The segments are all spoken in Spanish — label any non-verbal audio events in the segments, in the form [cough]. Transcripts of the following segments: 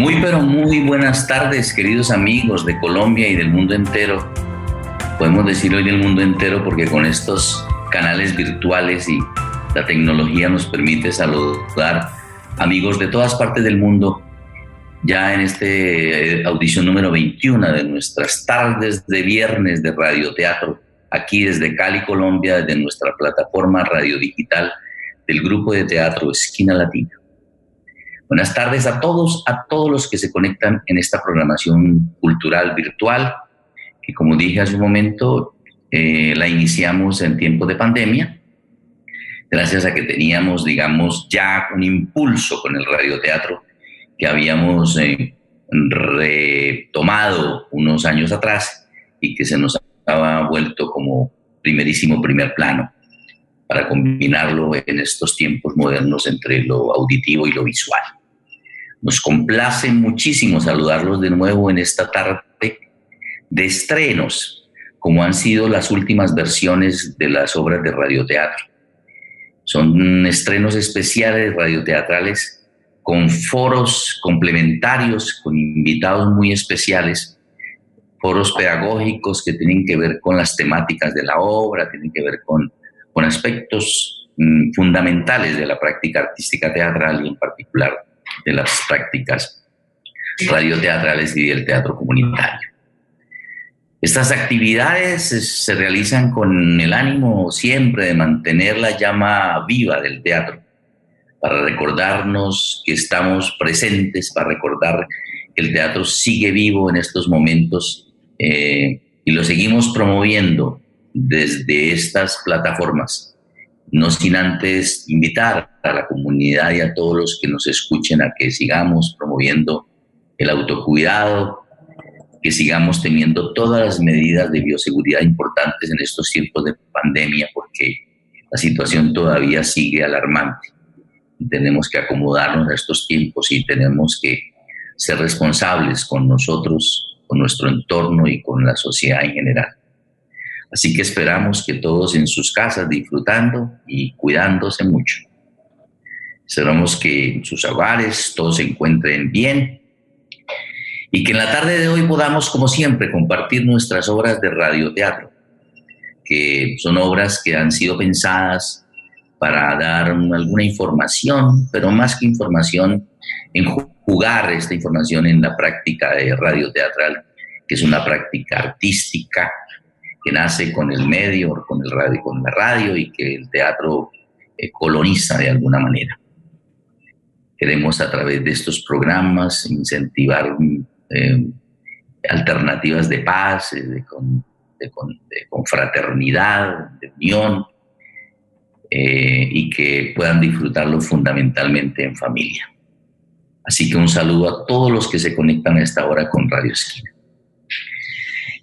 Muy pero muy buenas tardes, queridos amigos de Colombia y del mundo entero. Podemos decir hoy del mundo entero porque con estos canales virtuales y la tecnología nos permite saludar amigos de todas partes del mundo. Ya en este eh, audición número 21 de nuestras tardes de viernes de radioteatro, aquí desde Cali, Colombia, desde nuestra plataforma radio digital del grupo de teatro Esquina Latina. Buenas tardes a todos, a todos los que se conectan en esta programación cultural virtual, que como dije hace un momento, eh, la iniciamos en tiempo de pandemia, gracias a que teníamos, digamos, ya un impulso con el radioteatro que habíamos eh, retomado unos años atrás y que se nos había vuelto como primerísimo primer plano para combinarlo en estos tiempos modernos entre lo auditivo y lo visual. Nos complace muchísimo saludarlos de nuevo en esta tarde de estrenos, como han sido las últimas versiones de las obras de radioteatro. Son estrenos especiales radioteatrales con foros complementarios, con invitados muy especiales, foros pedagógicos que tienen que ver con las temáticas de la obra, tienen que ver con, con aspectos mm, fundamentales de la práctica artística teatral y en particular de las prácticas radioteatrales y del teatro comunitario. Estas actividades se realizan con el ánimo siempre de mantener la llama viva del teatro, para recordarnos que estamos presentes, para recordar que el teatro sigue vivo en estos momentos eh, y lo seguimos promoviendo desde estas plataformas no sin antes invitar a la comunidad y a todos los que nos escuchen a que sigamos promoviendo el autocuidado, que sigamos teniendo todas las medidas de bioseguridad importantes en estos tiempos de pandemia, porque la situación todavía sigue alarmante. Tenemos que acomodarnos a estos tiempos y tenemos que ser responsables con nosotros, con nuestro entorno y con la sociedad en general. Así que esperamos que todos en sus casas disfrutando y cuidándose mucho. Esperamos que en sus hogares todos se encuentren bien y que en la tarde de hoy podamos, como siempre, compartir nuestras obras de radioteatro, que son obras que han sido pensadas para dar alguna información, pero más que información, en jugar esta información en la práctica de radioteatral, que es una práctica artística que nace con el medio, con, el radio, con la radio y que el teatro eh, coloniza de alguna manera. Queremos a través de estos programas incentivar eh, alternativas de paz, eh, de, confraternidad, de unión, y que puedan disfrutarlo fundamentalmente en familia. Así que un saludo a todos los que se conectan a esta hora con Radio Esquina.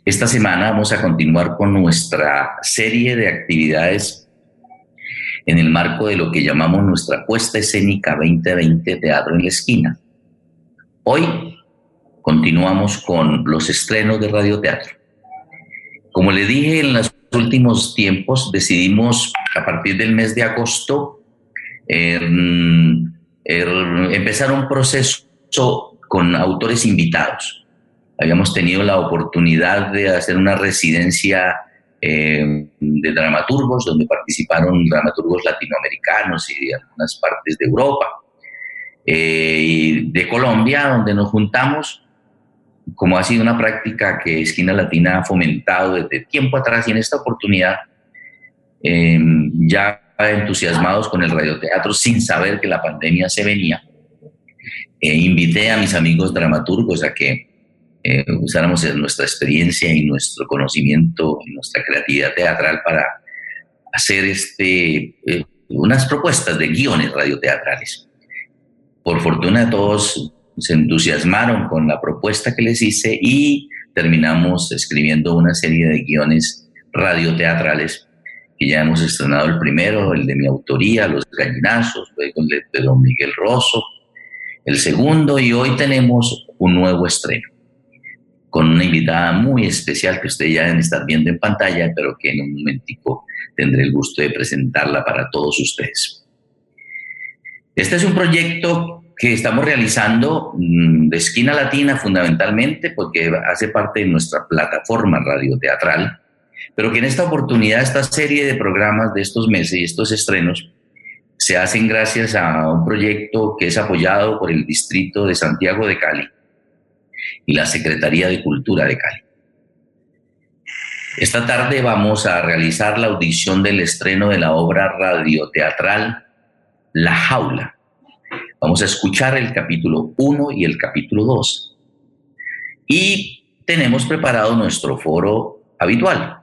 Esta semana vamos a continuar con nuestra serie de actividades en el marco de lo que llamamos nuestra puesta escénica 2020 Teatro en la Esquina. Hoy continuamos con los estrenos de radioteatro. Como le dije en los últimos tiempos, decidimos a partir del mes de agosto em, er, empezar un proceso con autores invitados habíamos tenido la oportunidad de hacer una residencia eh, de dramaturgos, donde participaron dramaturgos latinoamericanos y de algunas partes de Europa, eh, y de Colombia, donde nos juntamos, como ha sido una práctica que Esquina Latina ha fomentado desde tiempo atrás y en esta oportunidad, eh, ya entusiasmados con el radioteatro sin saber que la pandemia se venía, invité a mis amigos dramaturgos a que eh, usáramos nuestra experiencia y nuestro conocimiento y nuestra creatividad teatral para hacer este, eh, unas propuestas de guiones radioteatrales. Por fortuna todos se entusiasmaron con la propuesta que les hice y terminamos escribiendo una serie de guiones radioteatrales que ya hemos estrenado. El primero, el de mi autoría, Los Gallinazos, luego el de Don Miguel Rosso, el segundo y hoy tenemos un nuevo estreno con una invitada muy especial que ustedes ya deben estar viendo en pantalla, pero que en un momentico tendré el gusto de presentarla para todos ustedes. Este es un proyecto que estamos realizando mm, de Esquina Latina fundamentalmente, porque hace parte de nuestra plataforma radioteatral, pero que en esta oportunidad, esta serie de programas de estos meses y estos estrenos, se hacen gracias a un proyecto que es apoyado por el Distrito de Santiago de Cali y la Secretaría de Cultura de Cali. Esta tarde vamos a realizar la audición del estreno de la obra radioteatral La Jaula. Vamos a escuchar el capítulo 1 y el capítulo 2. Y tenemos preparado nuestro foro habitual.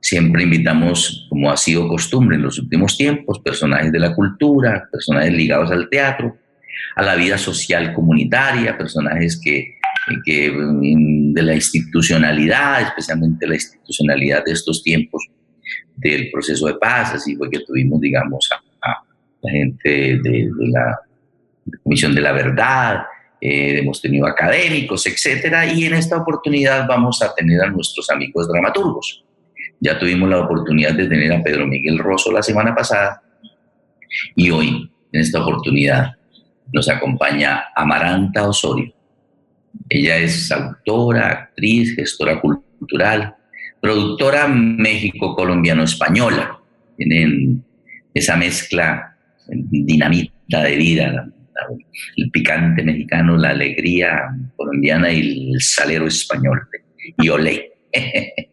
Siempre invitamos, como ha sido costumbre en los últimos tiempos, personajes de la cultura, personajes ligados al teatro, a la vida social comunitaria, personajes que mm, de la institucionalidad, especialmente la institucionalidad de estos tiempos del proceso de paz, así fue que tuvimos, digamos, a, la gente de, la Comisión de la Verdad, eh, hemos tenido académicos, etcétera, y en esta oportunidad vamos a tener a nuestros amigos dramaturgos. Ya tuvimos la oportunidad de tener a Pedro Miguel Rosso la semana pasada y hoy, en esta oportunidad, nos acompaña Amaranta Osorio. Ella es autora, actriz, gestora cultural, productora México-colombiano-española. Tienen esa mezcla dinamita de vida, el picante mexicano, la alegría colombiana y el salero español. Y olé. [laughs]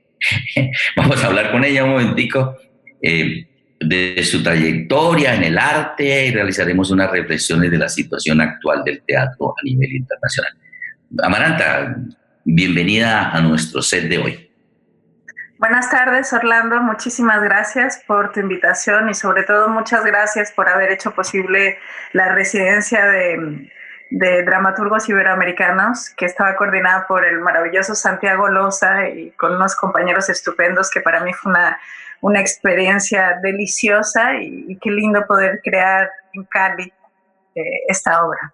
Vamos a hablar con ella un momentico eh, de su trayectoria en el arte y realizaremos unas reflexiones de la situación actual del teatro a nivel internacional. Amaranta, bienvenida a nuestro set de hoy. Buenas tardes, Orlando. Muchísimas gracias por tu invitación y sobre todo muchas gracias por haber hecho posible la residencia de, dramaturgos iberoamericanos que estaba coordinada por el maravilloso Santiago Loza y con unos compañeros estupendos que para mí fue una, una experiencia deliciosa y, qué lindo poder crear en Cali eh, esta obra.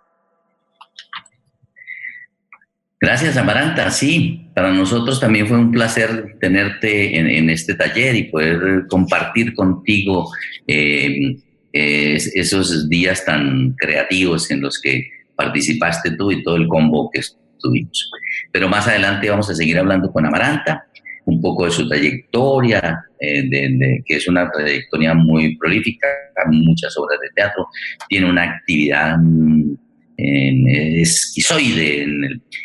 Gracias, Amaranta. Sí, para nosotros también fue un placer tenerte en, este taller y poder compartir contigo eh, esos días tan creativos en los que participaste tú y todo el combo que estuvimos. Pero más adelante vamos a seguir hablando con Amaranta, un poco de su trayectoria, eh, que es una trayectoria muy prolífica, muchas obras de teatro, tiene una actividad es esquizoide.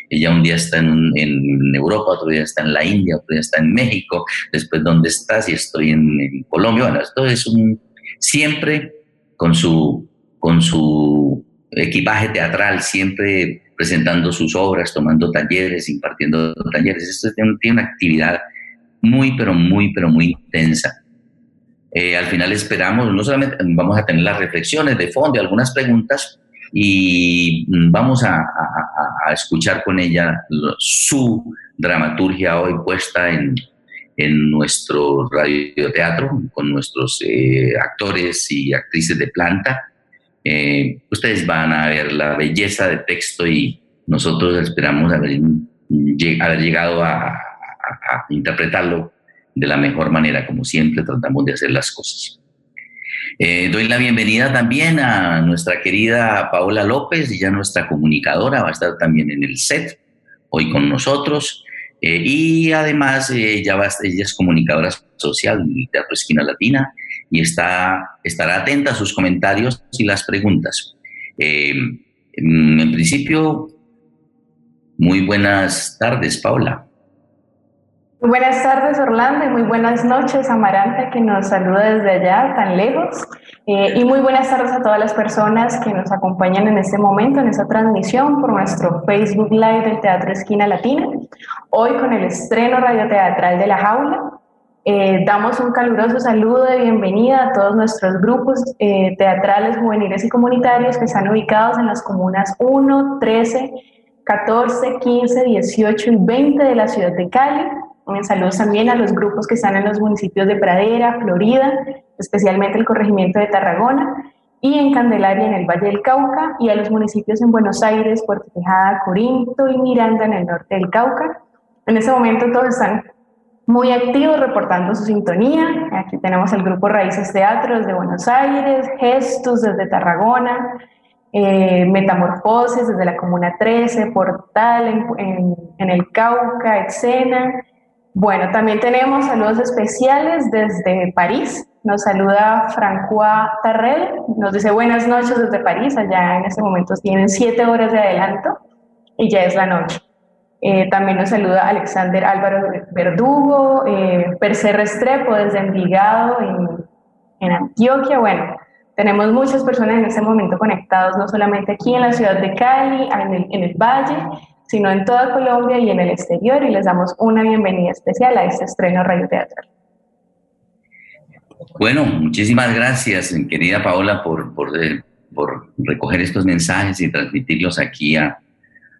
ella un día está en, Europa, otro día está en la India, otro día está en México, después dónde estás y estoy en, Colombia. Bueno, esto es un siempre con su, con su equipaje teatral, siempre presentando sus obras, tomando talleres, impartiendo talleres. Esto tiene, una actividad muy, pero muy, pero muy intensa. Eh, al final esperamos, no solamente vamos a tener las reflexiones de fondo algunas preguntas, y vamos a, escuchar con ella su dramaturgia hoy puesta en, en nuestro radioteatro con nuestros eh, actores y actrices de planta. Eh, ustedes van a ver la belleza de texto y nosotros esperamos haber, llegado a interpretarlo de la mejor manera, como siempre tratamos de hacer las cosas. Eh, doy la bienvenida también a nuestra querida Paola López, ya nuestra comunicadora, va a estar también en el set hoy con nosotros. Eh, y además eh, ella, es comunicadora social del Teatro Esquina Latina y está, estará atenta a sus comentarios y las preguntas. en principio, muy buenas tardes, Paola. Buenas tardes, Orlando, y muy buenas noches, Amaranta, que nos saluda desde allá, tan lejos. Eh, y muy buenas tardes a todas las personas que nos acompañan en este momento, en esta transmisión por nuestro Facebook Live del Teatro Esquina Latina. Hoy con el estreno radioteatral de La Jaula. Eh, damos un caluroso saludo de bienvenida a todos nuestros grupos eh, teatrales, juveniles y comunitarios que están ubicados en las comunas 1, 13, 14, 15, 18 y 20 de la ciudad de Cali Saludos también a los grupos que están en los municipios de Pradera, Florida, especialmente el corregimiento de Tarragona, y en Candelaria, en el Valle del Cauca, y a los municipios en Buenos Aires, Puerto Tejada, Corinto y Miranda, en el norte del Cauca. En este momento todos están muy activos reportando su sintonía. Aquí tenemos el grupo Raíces Teatros de Buenos Aires, Gestos desde Tarragona, eh, Metamorfosis desde la Comuna 13, Portal en, el Cauca, Exena. Bueno, también tenemos saludos especiales desde París. Nos saluda François Tarrel, nos dice buenas noches desde París, allá en este momento tienen siete horas de adelanto y ya es la noche. Eh, también nos saluda Alexander Álvaro Verdugo, eh, Percer Restrepo desde Envigado, en, en Antioquia. Bueno, tenemos muchas personas en este momento conectados, no solamente aquí en la ciudad de Cali, en el, en el Valle, sino en toda Colombia y en el exterior, y les damos una bienvenida especial a este estreno Radio Teatral. Bueno, muchísimas gracias, querida Paola, por, por, eh, por recoger estos mensajes y transmitirlos aquí a,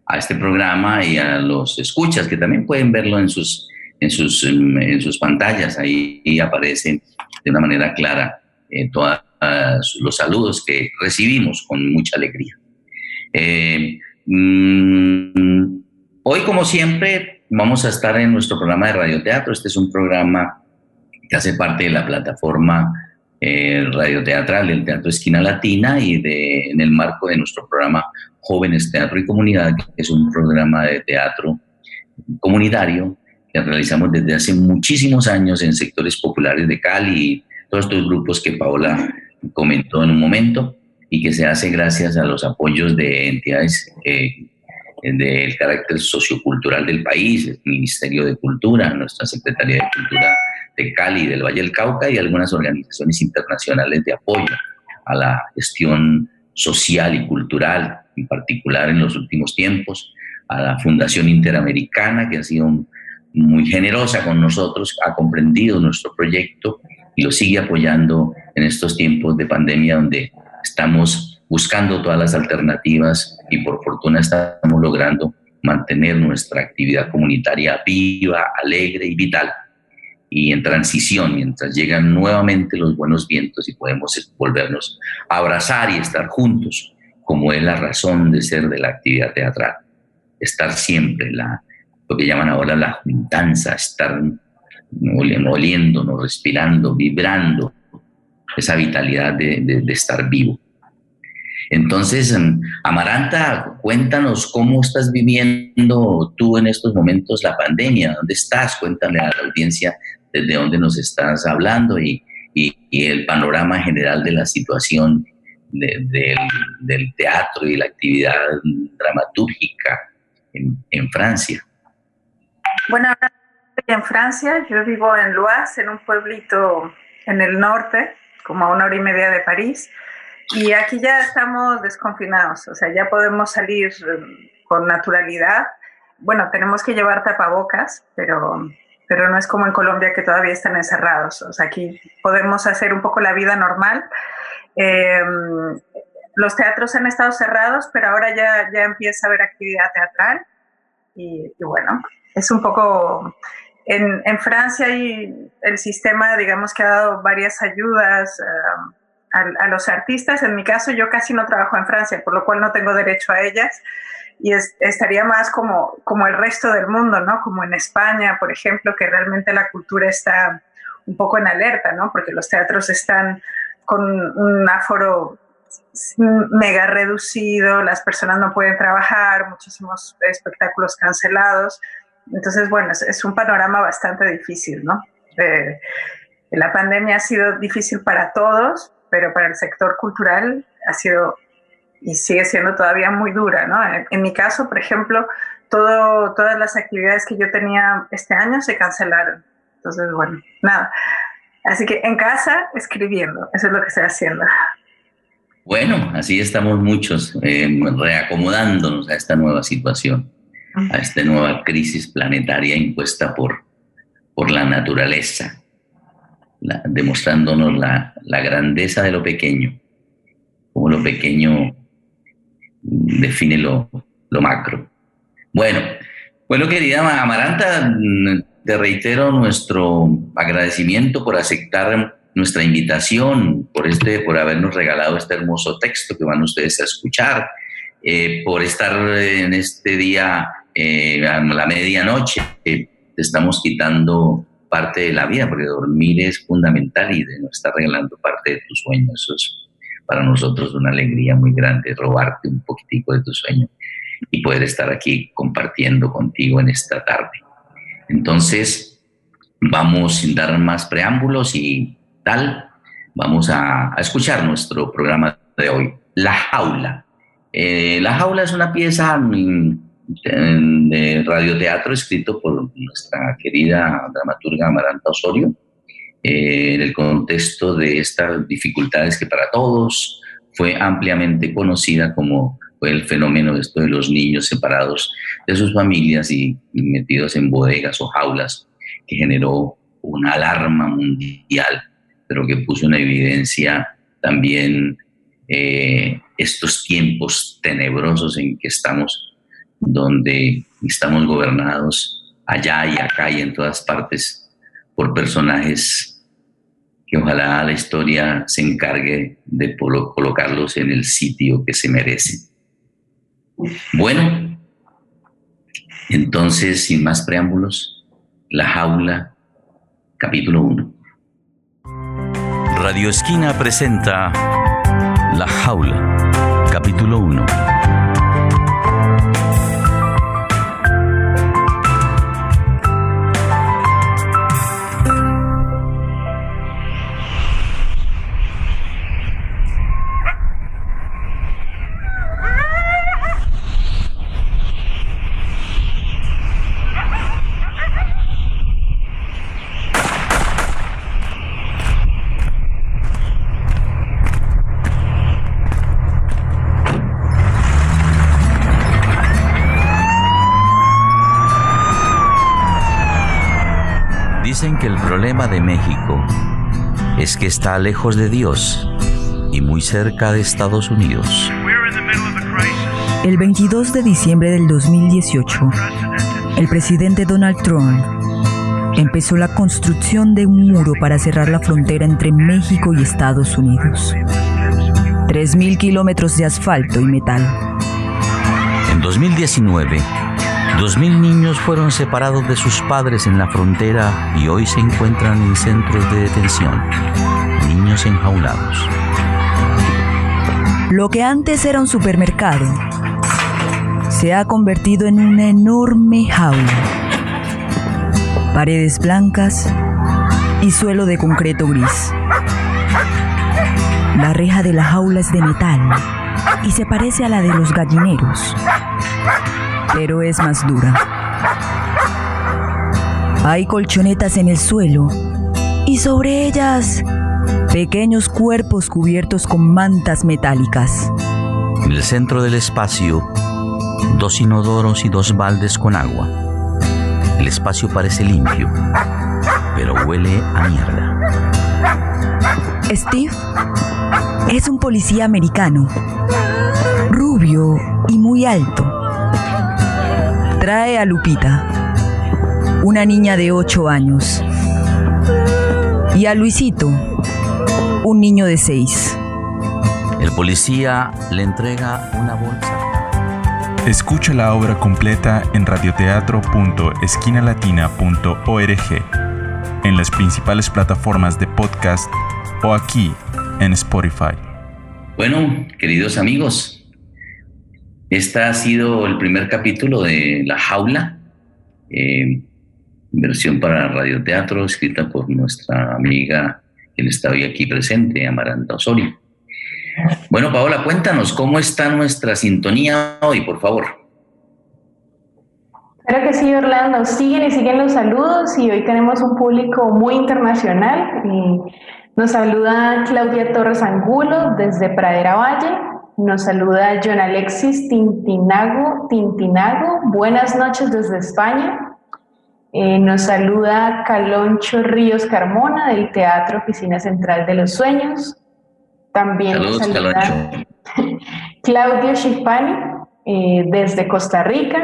a este programa y a los escuchas que también pueden verlo en sus, en sus, en sus pantallas. Ahí aparecen de una manera clara eh, todos los saludos que recibimos con mucha alegría. Eh, mm, hoy, como siempre, vamos a estar en nuestro programa de radioteatro. Este es un programa que hace parte de la plataforma eh, radioteatral del Teatro Esquina Latina y de, en el marco de nuestro programa Jóvenes Teatro y Comunidad, que es un programa de teatro comunitario que realizamos desde hace muchísimos años en sectores populares de Cali y todos estos grupos que Paola comentó en un momento y que se hace gracias a los apoyos de entidades eh, del carácter sociocultural del país, el Ministerio de Cultura, nuestra Secretaría de Cultura de Cali, del Valle del Cauca y algunas organizaciones internacionales de apoyo a la gestión social y cultural, en particular en los últimos tiempos, a la Fundación Interamericana, que ha sido muy generosa con nosotros, ha comprendido nuestro proyecto y lo sigue apoyando en estos tiempos de pandemia donde estamos buscando todas las alternativas y por fortuna estamos logrando mantener nuestra actividad comunitaria viva, alegre y vital y en transición, mientras llegan nuevamente los buenos vientos y podemos volvernos a abrazar y estar juntos, como es la razón de ser de la actividad teatral. Estar siempre, la, lo que llaman ahora la juntanza, estar oliéndonos, respirando, vibrando, esa vitalidad de, de estar vivo. Entonces, em, Amaranta, cuéntanos cómo estás viviendo tú en estos momentos la pandemia, dónde estás, cuéntame a la audiencia desde dónde nos estás hablando y, el panorama general de la situación del teatro y la actividad dramatúrgica en, Francia. Bueno, en Francia, yo vivo en Loise, en un pueblito en el norte, como a una hora y media de París, y aquí ya estamos desconfinados, o sea, ya podemos salir eh, con naturalidad. Bueno, tenemos que llevar tapabocas, pero pero no es como en Colombia que todavía están encerrados. O sea, aquí podemos hacer un poco la vida normal. Em, los teatros han estado cerrados, pero ahora ya, ya empieza a haber actividad teatral. Y, bueno, es un poco... En, Francia y el sistema, digamos que ha dado varias ayudas a, a, los artistas. En mi caso, yo casi no trabajo en Francia, por lo cual no tengo derecho a ellas y estaría más como, como el resto del mundo, ¿no? Como en España, por ejemplo, que realmente la cultura está un poco en alerta, ¿no? Porque los teatros están con un aforo mega reducido, las personas no pueden trabajar, muchísimos espectáculos cancelados. Entonces, bueno, es, un panorama bastante difícil, ¿no? Eh, la pandemia ha sido difícil para todos, pero para el sector cultural ha sido y sigue siendo todavía muy dura, ¿no? En, mi caso, por ejemplo, todas las actividades que yo tenía este año se cancelaron. Entonces, bueno, nada. Así que en casa, escribiendo, eso es lo que estoy haciendo. Bueno, así estamos muchos eh, reacomodándonos a esta nueva situación, a esta nueva crisis planetaria impuesta por, por la naturaleza, demostrándonos la, la grandeza de lo pequeño, como lo pequeño define lo, macro. Bueno, bueno, querida Amaranta, te reitero nuestro agradecimiento por aceptar nuestra invitación, por, este, por habernos regalado este hermoso texto que van ustedes a escuchar, eh, por estar en este día eh, a la medianoche. te estamos quitando parte de la vida, porque dormir es fundamental y nos está regalando parte de tus sueños. Eso es para nosotros una alegría muy grande robarte un poquitico de tu sueño y poder estar aquí compartiendo contigo en esta tarde. Entonces, vamos sin dar más preámbulos y tal, vamos a, escuchar nuestro programa de hoy, La Jaula. Eh, la Jaula es una pieza de radioteatro escrito por nuestra querida dramaturga Amaranta Osorio, eh, en el contexto de estas dificultades que para todos fue ampliamente conocida como fue el fenómeno de esto los niños separados de sus familias y, metidos en bodegas o jaulas, que generó una alarma mundial, pero que puso en evidencia también eh, estos tiempos tenebrosos en que estamos, donde estamos gobernados allá y acá y en todas partes por personajes que ojalá la historia se encargue de colocarlos en el sitio que se merecen. Bueno, entonces, sin más preámbulos, La Jaula, capítulo 1. Radio Esquina presenta La Jaula, capítulo 1. Dicen que el problema de México es que está lejos de Dios y muy cerca de Estados Unidos. El 22 de diciembre del 2018, el presidente Donald Trump empezó la construcción de un muro para cerrar la frontera entre México y Estados Unidos. 3.000 kilómetros de asfalto y metal. En 2019, Dos mil niños fueron separados de sus padres en la frontera y hoy se encuentran en centros de detención. Niños enjaulados. Lo que antes era un supermercado se ha convertido en una enorme jaula. Paredes blancas y suelo de concreto gris. La reja de la jaula es de metal y se parece a la de los gallineros pero es más dura. Hay colchonetas en el suelo y sobre ellas pequeños cuerpos cubiertos con mantas metálicas. En el centro del espacio, dos inodoros y dos baldes con agua. El espacio parece limpio, pero huele a mierda. Steve es un policía americano, rubio y muy alto trae a Lupita, una niña de 8 años, y a Luisito, un niño de 6. El policía le entrega una bolsa. Escucha la obra completa en radioteatro.esquinalatina.org, en las principales plataformas de podcast o aquí en Spotify. Bueno, queridos amigos, este ha sido el primer capítulo de La Jaula, eh, versión para radioteatro, escrita por nuestra amiga, quien está hoy aquí presente, Amaranta Osorio. Bueno, Paola, cuéntanos cómo está nuestra sintonía hoy, por favor. Claro que sí, Orlando. Siguen y siguen los saludos y hoy tenemos un público muy internacional. Y nos saluda Claudia Torres Angulo desde Pradera Valle, nos saluda John Alexis Tintinago. Tintinago. Buenas noches desde España. Eh, nos saluda Caloncho Ríos Carmona del Teatro Oficina Central de los Sueños. También nos saluda [laughs] Claudio Schifani eh, desde Costa Rica.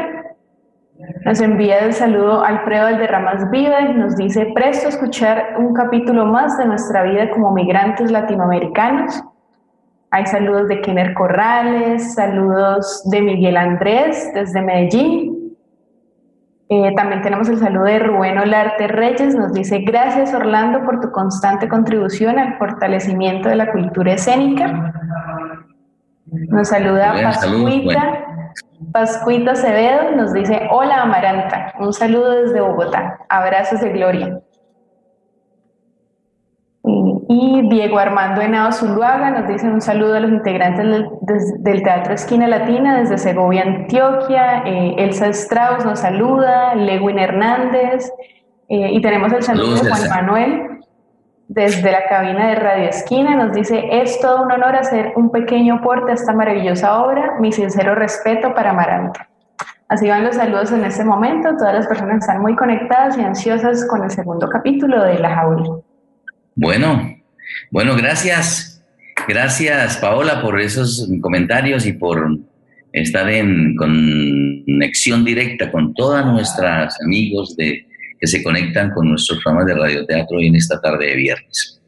Nos envía el saludo Alfredo Alderramas Viva y nos dice presto a escuchar un capítulo más de nuestra vida como migrantes latinoamericanos. Hay saludos de Kenner Corrales, saludos de Miguel Andrés desde Medellín. Eh, también tenemos el saludo de Rubén Olarte Reyes, nos dice gracias Orlando por tu constante contribución al fortalecimiento de la cultura escénica. Nos saluda Pascuita. Pascuita Acevedo nos dice, hola Amaranta, un saludo desde Bogotá, abrazos de gloria. Y Diego Armando Henao Zuluaga nos dice un saludo a los integrantes del, Teatro Esquina Latina desde Segovia, Antioquia. Eh, Elsa Strauss nos saluda, Lewin Hernández. Eh, y tenemos el saludo de Juan Manuel desde la cabina de Radio Esquina. Nos dice, es todo un honor hacer un pequeño aporte a esta maravillosa obra. Mi sincero respeto para Maranta. Así van los saludos en este momento. Todas las personas están muy conectadas y ansiosas con el segundo capítulo de La Jaula. Bueno, bueno, gracias. Gracias, Paola, por esos comentarios y por estar en conexión directa con todas nuestras amigos de, que se conectan con nuestros programas de radioteatro en esta tarde de viernes.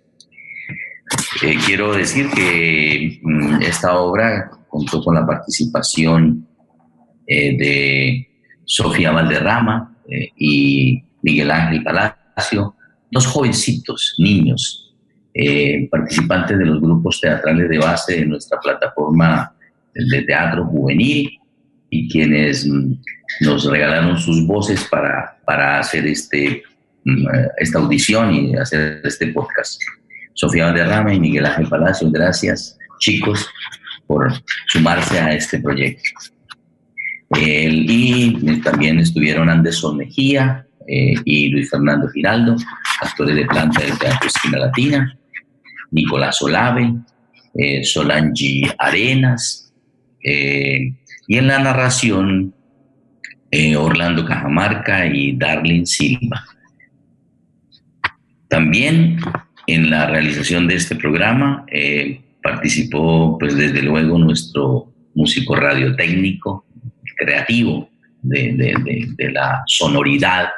Eh, quiero decir que mm, esta obra contó con la participación eh, de Sofía Valderrama eh, y Miguel Ángel Palacio, dos jovencitos, niños, eh, participantes de los grupos teatrales de base de nuestra plataforma de teatro juvenil y quienes mm, nos regalaron sus voces para, para hacer este, mm, esta audición y hacer este podcast. Sofía Valderrama y Miguel Ángel Palacio, gracias chicos por sumarse a este proyecto. y también estuvieron Anderson Mejía, eh, y Luis Fernando Giraldo, actores de planta del Teatro Esquina Latina, Nicolás Olave, eh, Solange Arenas, eh, y en la narración Orlando Cajamarca y Darlene Silva. También en la realización de este programa participó, pues desde luego, nuestro músico radiotécnico, creativo de la sonoridad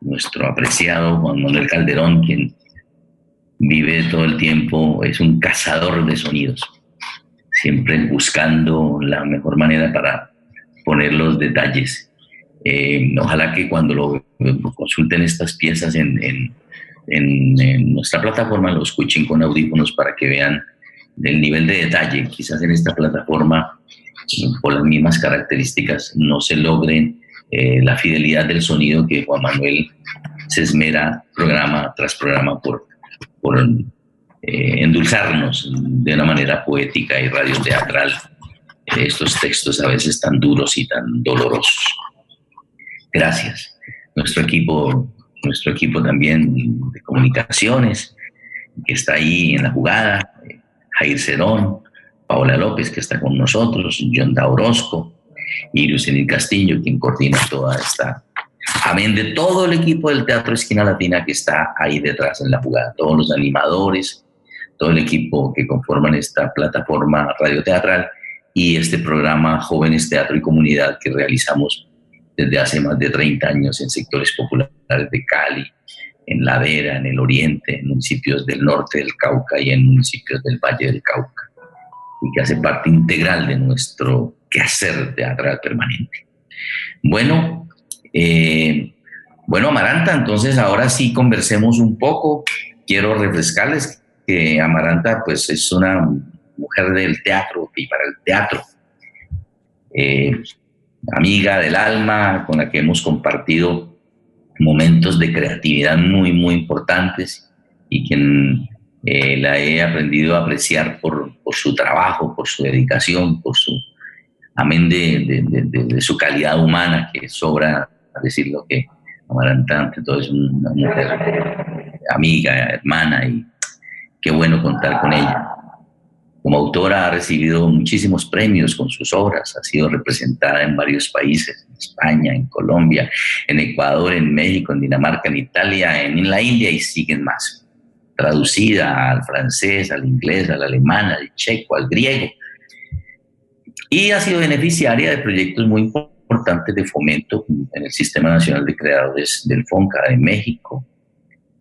nuestro apreciado Juan Manuel Calderón, quien vive todo el tiempo, es un cazador de sonidos, siempre buscando la mejor manera para poner los detalles. Eh, ojalá que cuando lo, consulten estas piezas en, en, nuestra plataforma lo escuchen con audífonos para que vean el nivel de detalle. Quizás en esta plataforma, por las mismas características, no se logren eh, la fidelidad del sonido que Juan Manuel se esmera programa tras programa por, por eh, endulzarnos de una manera poética y radioteatral estos textos a veces tan duros y tan dolorosos. Gracias. Nuestro equipo, nuestro equipo también de comunicaciones, que está ahí en la jugada, Jair Cerón, Paola López, que está con nosotros, John Orozco, y Lucianil Castillo, quien coordina toda esta. Amén de todo el equipo del Teatro Esquina Latina que está ahí detrás en la jugada, todos los animadores, todo el equipo que conforman esta plataforma radioteatral y este programa Jóvenes Teatro y Comunidad que realizamos desde hace más de 30 años en sectores populares de Cali, en La Vera, en el oriente, en municipios del norte del Cauca y en municipios del Valle del Cauca, y que hace parte integral de nuestro hacer teatral permanente. Bueno, eh, bueno, Amaranta, entonces ahora sí conversemos un poco. Quiero refrescarles que Amaranta pues es una mujer del teatro y para el teatro. Eh, amiga del alma con la que hemos compartido momentos de creatividad muy, muy importantes y quien eh, la he aprendido a apreciar por, por, su trabajo, por su dedicación, por su amén de, su calidad humana, que sobra decir lo que Amaranta, ante es una mujer amiga, hermana, y qué bueno contar con ella. Como autora ha recibido muchísimos premios con sus obras, ha sido representada en varios países, en España, en Colombia, en Ecuador, en México, en Dinamarca, en Italia, en, la India y siguen más. Traducida al francés, al inglés, al alemán, al checo, al griego y ha sido beneficiaria de proyectos muy importantes de fomento en el Sistema Nacional de Creadores del FONCA de México.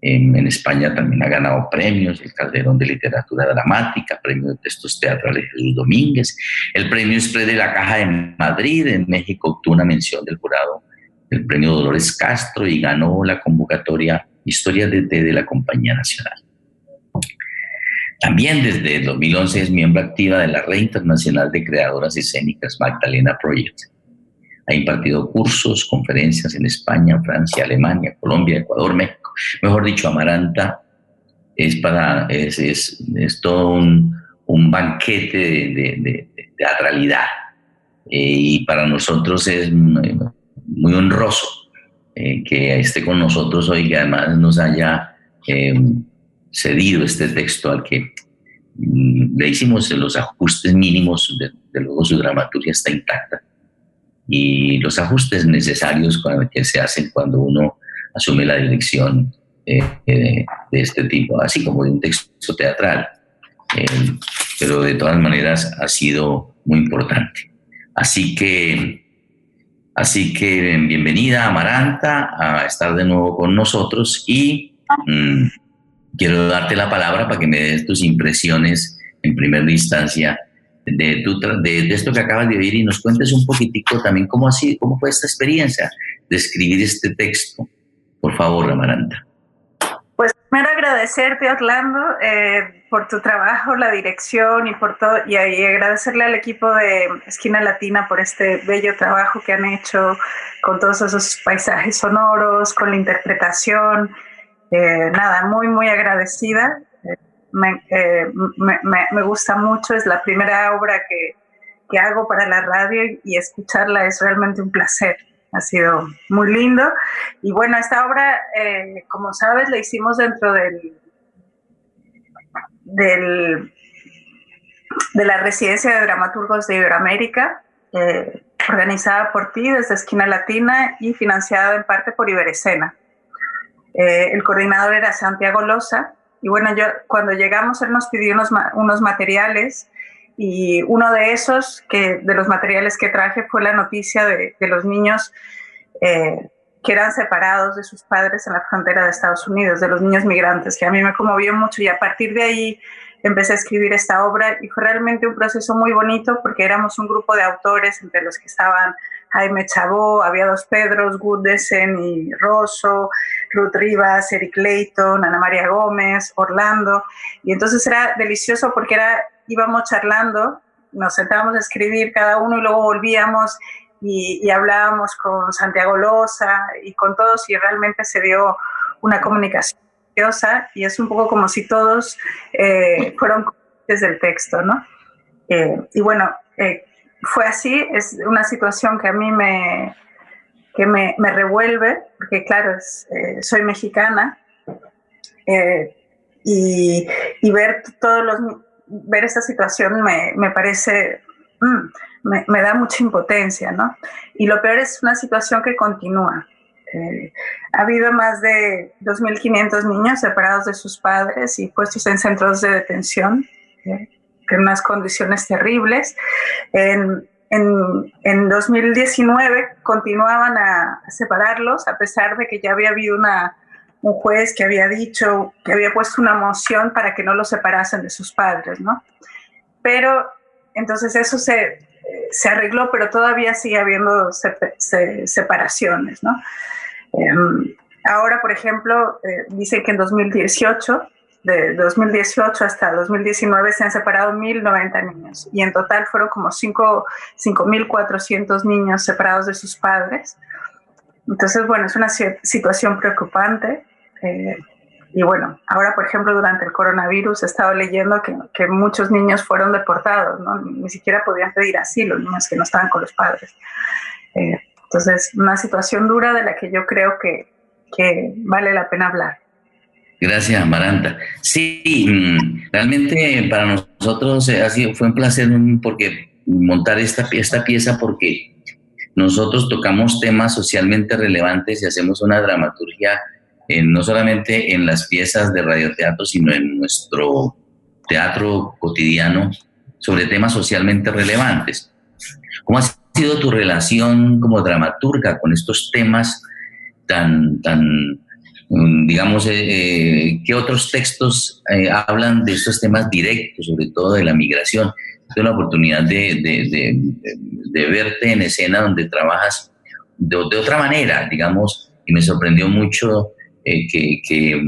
En, España también ha ganado premios, el Calderón de Literatura Dramática, Premio de Textos Teatrales Jesús Domínguez, el Premio Express de la Caja de Madrid, en México obtuvo una mención del jurado del Premio Dolores Castro y ganó la convocatoria Historia de T de la Compañía Nacional. También desde el 2011 es miembro activa de la Red Internacional de Creadoras Escénicas Magdalena Project. Ha impartido cursos, conferencias en España, Francia, Alemania, Colombia, Ecuador, México. Mejor dicho, Amaranta es, para, es, es, es todo un, un banquete de, de, teatralidad. Eh, y para nosotros es muy honroso eh, que esté con nosotros hoy, que además nos haya eh, cedido este texto al que mm, le hicimos los ajustes mínimos, de, luego su dramaturgia está intacta, y los ajustes necesarios que se hacen cuando uno asume la dirección de este tipo, así como de un texto teatral pero de todas maneras ha sido muy importante. Así que, así que bienvenida Amaranta a estar de nuevo con nosotros y mm, quiero darte la palabra para que me des tus impresiones en primera instancia de, tu, de, esto que acabas de vivir y nos cuentes un poquitico también cómo, así, cómo fue esta experiencia de escribir este texto. Por favor, Amaranta. Pues primero agradecerte, Orlando, eh, por tu trabajo, la dirección y por todo, y, agradecerle al equipo de Esquina Latina por este bello trabajo que han hecho con todos esos paisajes sonoros, con la interpretación. Eh, nada, muy, muy agradecida. Eh, me, me, gusta mucho, es la primera obra que, que hago para la radio y escucharla es realmente un placer ha sido muy lindo. Y bueno, esta obra, eh, como sabes, la hicimos dentro del, del de la residencia de dramaturgos de Iberoamérica, eh, organizada por ti desde Esquina Latina y financiada en parte por Iberescena. Eh, el coordinador era Santiago Loza. Y bueno, yo cuando llegamos, él nos pidió unos, unos materiales y uno de esos, de los materiales que traje, fue la noticia de, de los niños eh, que eran separados de sus padres en la frontera de Estados Unidos, de los niños migrantes, que a mí me conmovió mucho y a partir de ahí empecé a escribir esta obra y fue realmente un proceso muy bonito porque éramos un grupo de autores entre los que estaban Jaime Chabó, había dos Pedros, Gudesen y Rosso, Ruth Rivas, Eric Layton, Ana María Gómez, Orlando. Y entonces era delicioso porque era íbamos charlando, nos sentábamos a escribir cada uno y luego volvíamos y, hablábamos con Santiago Loza y con todos y realmente se dio una comunicación y es un poco como si todos eh, fueron desde el texto, ¿no? Eh, y bueno, eh, fue así, es una situación que a mí me, que me, me revuelve, porque claro, soy mexicana, y, y, ver todos los ver esta situación me, me parece, mm, me, me, da mucha impotencia, ¿no? Y lo peor es una situación que continúa. Eh, ha habido más de 2.500 niños separados de sus padres y puestos en centros de detención, eh, en unas condiciones terribles. En, en, en 2019 continuaban a separarlos a pesar de que ya había habido una un juez que había dicho, que había puesto una moción para que no los separasen de sus padres, ¿no? Pero entonces eso se, se arregló, pero todavía sigue habiendo separaciones, ¿no? Em, ahora, por ejemplo, eh, dicen que en 2018, de 2018 hasta 2019 se han separado 1.090 niños y en total fueron como 5.400 niños separados de sus padres. Entonces, bueno, es una situación preocupante. Eh, y bueno, ahora, por ejemplo, durante el coronavirus he estado leyendo que, que muchos niños fueron deportados, ¿no? ni siquiera podían pedir asilo, niños que no estaban con los padres. Eh, entonces, una situación dura de la que yo creo que, que vale la pena hablar. Gracias, Amaranta. Sí, mm, realmente para nosotros ha sido, fue un placer porque montar esta, esta pieza porque nosotros tocamos temas socialmente relevantes y hacemos una dramaturgia no solamente en las piezas de radioteatro, sino en nuestro teatro cotidiano sobre temas socialmente relevantes. ¿Cómo ha sido tu relación como dramaturga con estos temas tan, tan mm, digamos, eh, eh, qué otros textos eh, hablan de estos temas directos, sobre todo de la migración? Tengo la oportunidad de, de, de, verte en escena donde trabajas de, otra manera, digamos, y me sorprendió mucho eh, que,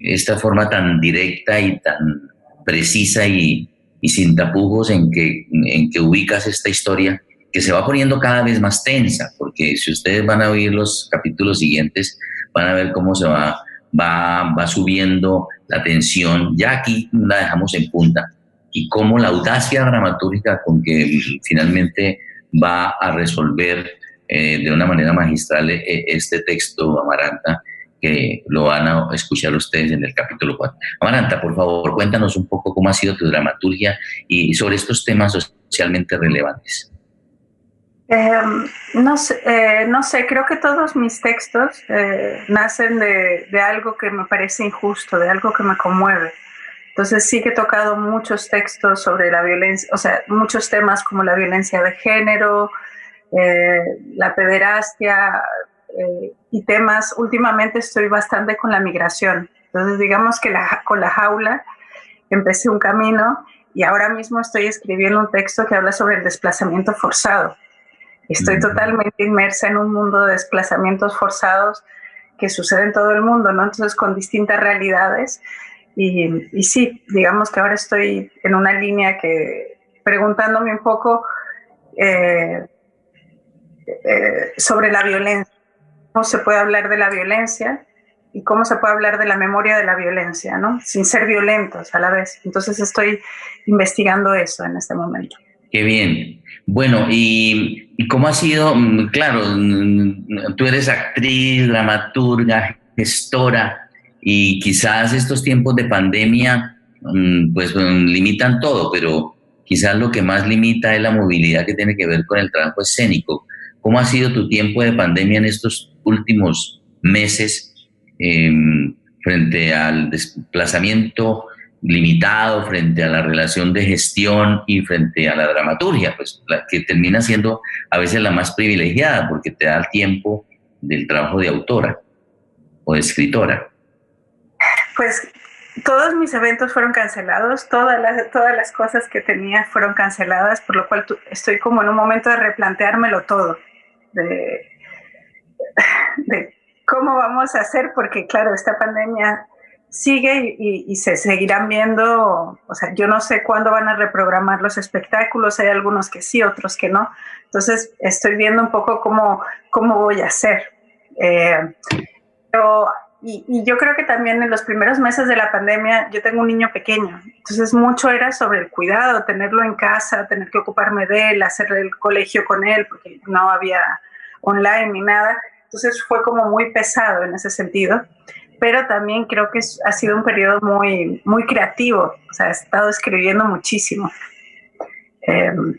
esta forma tan directa y tan, precisa y, y sin tapujos en que, en que ubicas esta historia que se va poniendo cada vez más tensa, porque si ustedes van a oír los capítulos siguientes, van a ver cómo se va, va, va subiendo la tensión, ya aquí la dejamos en punta, y cómo la audacia dramatúrgica con que finalmente va a resolver eh, de una manera magistral eh, este texto, Amaranta, que lo van a escuchar ustedes en el capítulo 4. Amaranta, por favor, cuéntanos un poco cómo ha sido tu dramaturgia y sobre estos temas socialmente relevantes. Em, no, sé, eh, no sé, creo que todos mis textos eh, nacen de, de, algo que me parece injusto, de algo que me conmueve. Entonces sí que he tocado muchos textos sobre la violencia, o sea, muchos temas como la violencia de género, eh, la pederastia y temas, últimamente estoy bastante con la migración. Entonces digamos que la, con la jaula empecé un camino y ahora mismo estoy escribiendo un texto que habla sobre el desplazamiento forzado Estoy totalmente inmersa en un mundo de desplazamientos forzados que sucede en todo el mundo, ¿no? Entonces, con distintas realidades. Y, y sí, digamos que ahora estoy en una línea que preguntándome un poco eh, eh, sobre la violencia, cómo se puede hablar de la violencia y cómo se puede hablar de la memoria de la violencia, ¿no? Sin ser violentos a la vez. Entonces estoy investigando eso en este momento. Qué bien. Bueno, y, cómo ha sido, mm, claro, mm, tú eres actriz, dramaturga, gestora, y quizás estos tiempos de pandemia, mm, pues limitan todo, pero quizás lo que más limita es la movilidad que tiene que ver con el trabajo escénico. ¿Cómo ha sido tu tiempo de pandemia en estos últimos meses em, frente al desplazamiento limitado frente a la relación de gestión y frente a la dramaturgia, pues la que termina siendo a veces la más privilegiada porque te da el tiempo del trabajo de autora o de escritora. Pues todos mis eventos fueron cancelados, todas las, todas las cosas que tenía fueron canceladas, por lo cual estoy como en un momento de replanteármelo todo, de, [laughs] de cómo vamos a hacer, porque claro, esta pandemia sigue y, se seguirán viendo, o sea, yo no sé cuándo van a reprogramar los espectáculos, hay algunos que sí, otros que no. Entonces, estoy viendo un poco cómo, cómo voy a hacer. Eh, pero, y, y, yo creo que también en los primeros meses de la pandemia, yo tengo un niño pequeño, entonces mucho era sobre el cuidado, tenerlo en casa, tener que ocuparme de él, hacer el colegio con él, porque no había online ni nada. Entonces fue como muy pesado en ese sentido pero también creo que ha sido un periodo muy, muy creativo, o sea, he estado escribiendo muchísimo, em,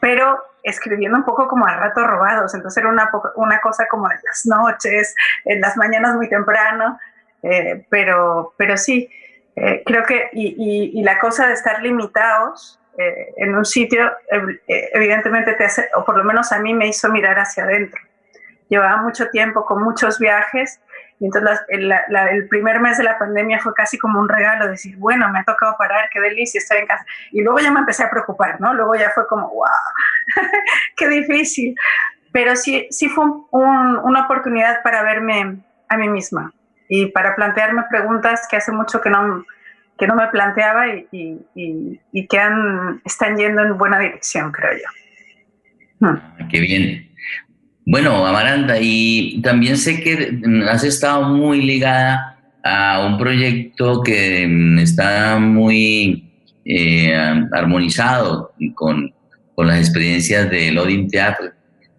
pero escribiendo un poco como a ratos robados, entonces era una, una cosa como en las noches, en las mañanas muy temprano, eh, pero, pero sí, eh, creo que, y, y, la cosa de estar limitados eh, en un sitio, evidentemente te hace, o por lo menos a mí me hizo mirar hacia adentro. Llevaba mucho tiempo con muchos viajes y entonces el, primer mes de la pandemia fue casi como un regalo, decir, bueno, me ha tocado parar, qué delicia, estoy en casa. Y luego ya me empecé a preocupar, ¿no? Luego ya fue como, wow, [laughs] qué difícil. Pero sí, sí fue una oportunidad para verme a mí misma y para plantearme preguntas que hace mucho que no, que no me planteaba y, y, que han, están yendo en buena dirección, creo yo. Hmm. Qué bien. Bueno, Amaranta, y también sé que has estado muy ligada a un proyecto que mm, está muy eh, armonizado con, las experiencias del Odin Theatre,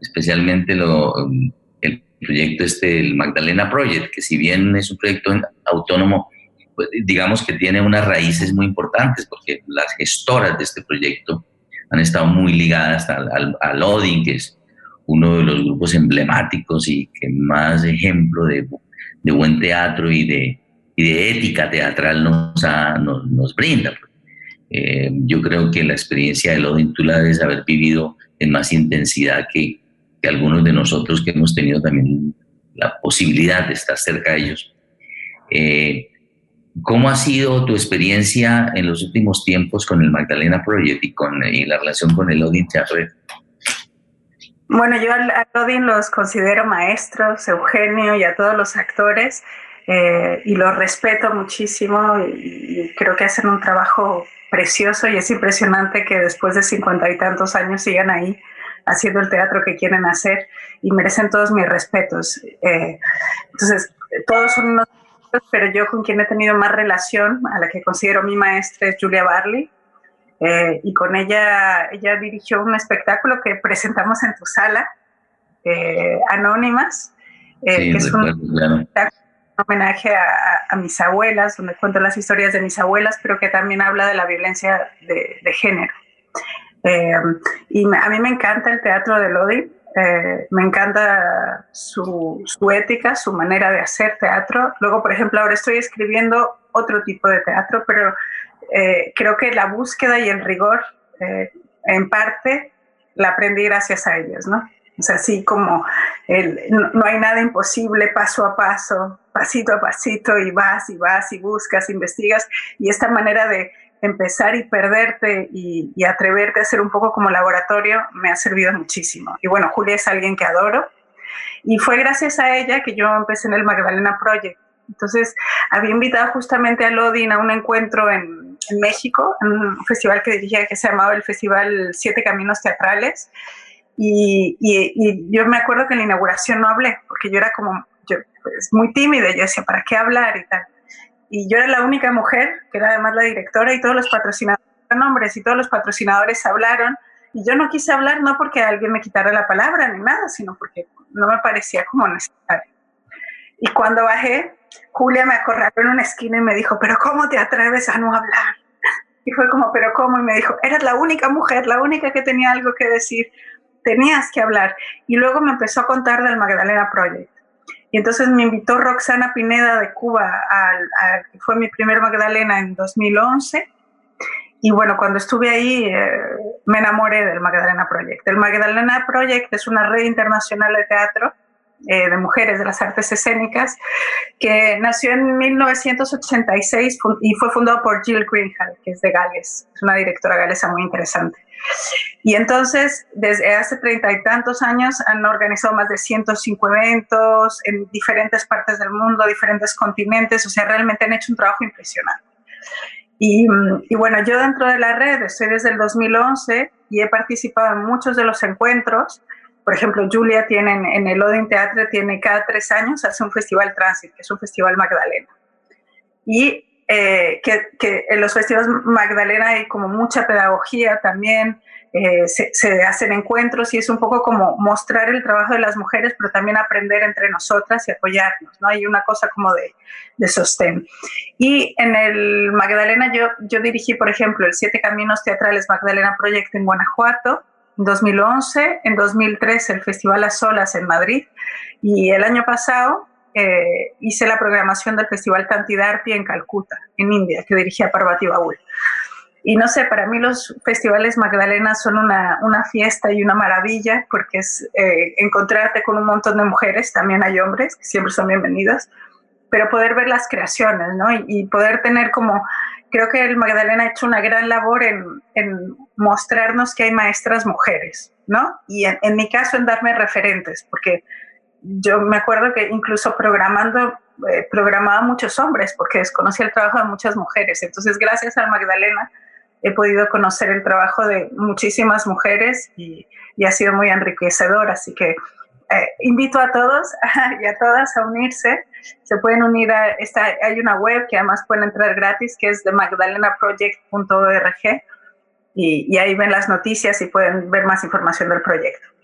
especialmente mm, el proyecto este, el Magdalena Project, que si bien es un proyecto autónomo, pues, digamos que tiene unas raíces muy importantes, porque las gestoras de este proyecto han estado muy ligadas al Odin, que es uno de los grupos emblemáticos y que más ejemplo de, buen teatro y de, ética teatral nos, brinda. Eh, yo creo que la experiencia de Lodin tú la debes haber vivido en más intensidad que, que, algunos de nosotros que hemos tenido también la posibilidad de estar cerca de ellos. Eh, ¿Cómo ha sido tu experiencia en los últimos tiempos con el Magdalena Project y con y la relación con el Odin Teatro bueno, yo a Odin los considero maestros, Eugenio y a todos los actores. eh, y los respeto muchísimo y, creo que hacen un trabajo precioso y es impresionante que después de cincuenta y tantos años sigan ahí haciendo el teatro que quieren hacer y merecen todos mis respetos. Eh, entonces, todos son unos pero yo con quien he tenido más relación, a la que considero mi maestra, es Julia Barley. Eh, y con ella, ella dirigió un espectáculo que presentamos en tu sala, eh, Anónimas, que es un, homenaje a, mis abuelas, donde cuento las historias de mis abuelas, pero que también habla de la violencia de, género. y a mí me encanta el teatro de Lodi, eh, me encanta su, ética, su manera de hacer teatro. Luego, por ejemplo, ahora estoy escribiendo otro tipo de teatro, pero eh, creo que la búsqueda y el rigor, eh, en parte, la aprendí gracias a ellos, ¿no? Sea, así como el, no, hay nada imposible paso a paso, pasito a pasito, y vas y vas y buscas, investigas, y esta manera de empezar y perderte y, atreverte a ser un poco como laboratorio me ha servido muchísimo. Y bueno, Julia es alguien que adoro y fue gracias a ella que yo empecé en el Magdalena Project. Entonces, había invitado justamente a Lodin a un encuentro en, México, en un festival que dirigía que se llamaba el Festival Siete Caminos Teatrales. Y, yo me acuerdo que en la inauguración no hablé, porque yo era como yo, pues, muy tímida. Yo decía, ¿para qué hablar y tal? y yo era la única mujer, que era además la directora, y todos los patrocinadores y todos los patrocinadores hablaron, y yo no quise hablar no porque alguien me quitara la palabra ni nada, sino porque no me parecía como necesario. Y cuando bajé, Julia me acorraló en una esquina y me dijo, pero ¿cómo te atreves a no hablar? Y fue como, pero ¿cómo? Y me dijo, eres la única mujer, la única que tenía algo que decir, tenías que hablar. Y luego me empezó a contar del Magdalena Project. Y entonces me invitó Roxana Pineda de Cuba, fue mi primer Magdalena en 2011. Y bueno, cuando estuve ahí eh, me enamoré del Magdalena Project. El Magdalena Project es una red internacional de teatro eh, de mujeres de las artes escénicas que nació en 1986 y fue fundado por Jill Greenhall, que es de Gales, es una directora galesa muy interesante. Y entonces, desde hace treinta y tantos años han organizado más de 105 eventos en diferentes partes del mundo, diferentes continentes, o sea, realmente han hecho un trabajo impresionante. Y, y, bueno, yo dentro de la red estoy desde el 2011 y he participado en muchos de los encuentros. Por ejemplo, Julia tiene en, el Odin Teatro, tiene cada tres años, hace un festival Transit, que es un festival Magdalena. Y eh, que, en los festivales Magdalena hay como mucha pedagogía también, eh, se, hacen encuentros y es un poco como mostrar el trabajo de las mujeres, pero también aprender entre nosotras y apoyarnos, ¿no? Hay una cosa como de, de sostén. Y en el Magdalena yo, yo dirigí, por ejemplo, el Siete Caminos Teatrales Magdalena Project en Guanajuato, en 2011, en 2013 el Festival Las Solas en Madrid y el año pasado eh, hice la programación del Festival Cantidarpi en Calcuta, en India, que dirigía Parvati Baul. Y no sé, para mí los festivales Magdalena son una, una fiesta y una maravilla porque es eh, encontrarte con un montón de mujeres, también hay hombres que siempre son bienvenidos, pero poder ver las creaciones, ¿no? Y, poder tener como, creo que el Magdalena ha hecho una gran labor en, en mostrarnos que hay maestras mujeres, ¿no? Y en, en mi caso en darme referentes, porque yo me acuerdo que incluso programando, eh, programaba muchos hombres porque desconocía el trabajo de muchas mujeres. Entonces, gracias a Magdalena, he podido conocer el trabajo de muchísimas mujeres y, ha sido muy enriquecedor. Así que eh, invito a todos [laughs] y a todas a unirse. Se pueden unir a esta, hay una web que además pueden entrar gratis, que es de magdalenaproject.org y, y ahí ven las noticias y pueden ver más información del proyecto.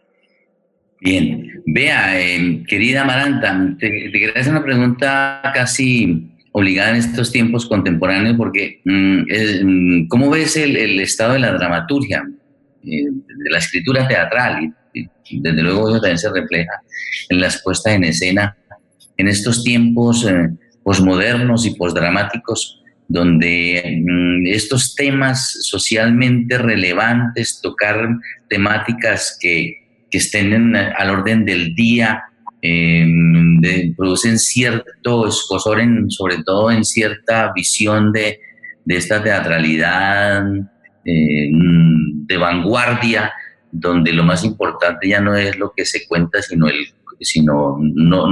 Bien, vea, eh, querida Maranta, te, quería hacer una pregunta casi obligada en estos tiempos contemporáneos, porque mm, mm, ¿cómo ves el, estado de la dramaturgia, eh, de la escritura teatral? Y, desde luego eso también se refleja en las puestas en escena en estos tiempos eh, posmodernos y posdramáticos, donde mm, estos temas socialmente relevantes, tocar temáticas que que estén al orden del día, em, producen cierto escosor, en, sobre todo en cierta visión de, esta teatralidad em, de vanguardia, donde lo más importante ya no es lo que se cuenta, sino el sino no